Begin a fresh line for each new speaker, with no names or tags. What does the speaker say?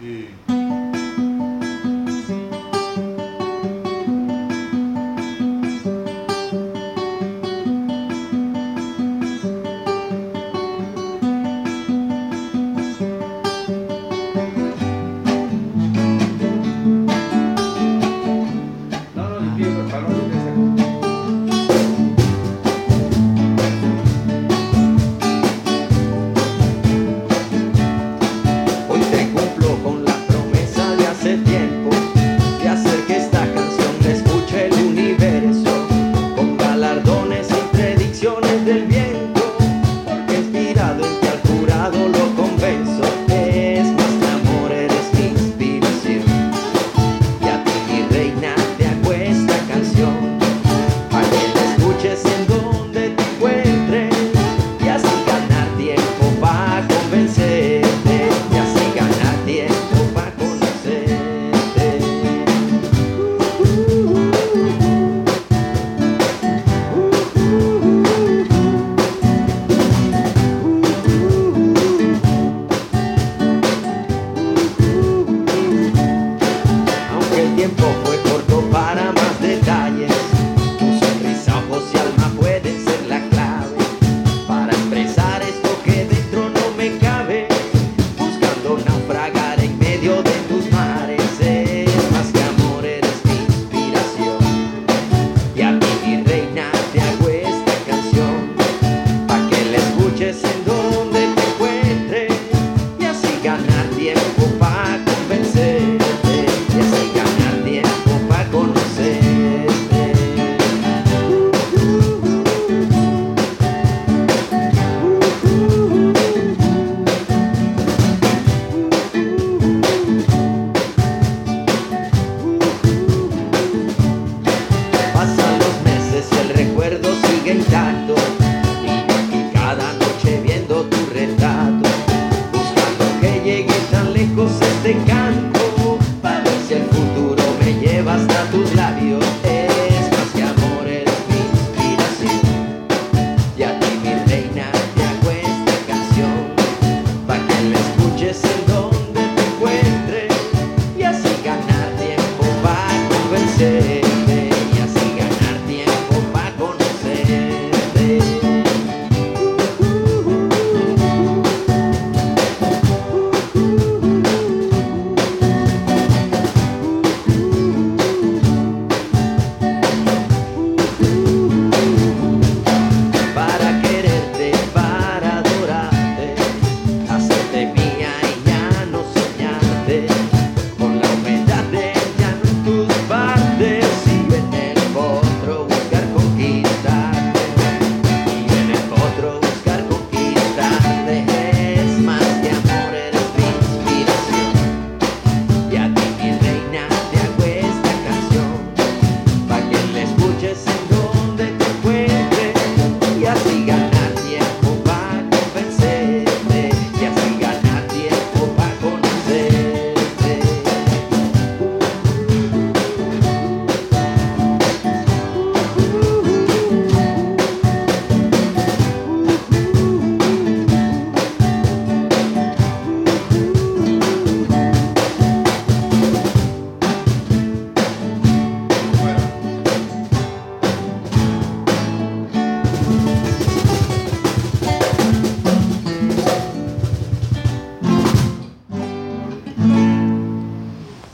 嗯。
Y cada noche viendo tu retrato, buscando que llegue tan lejos este canto, para ver si el futuro me lleva hasta tus labios.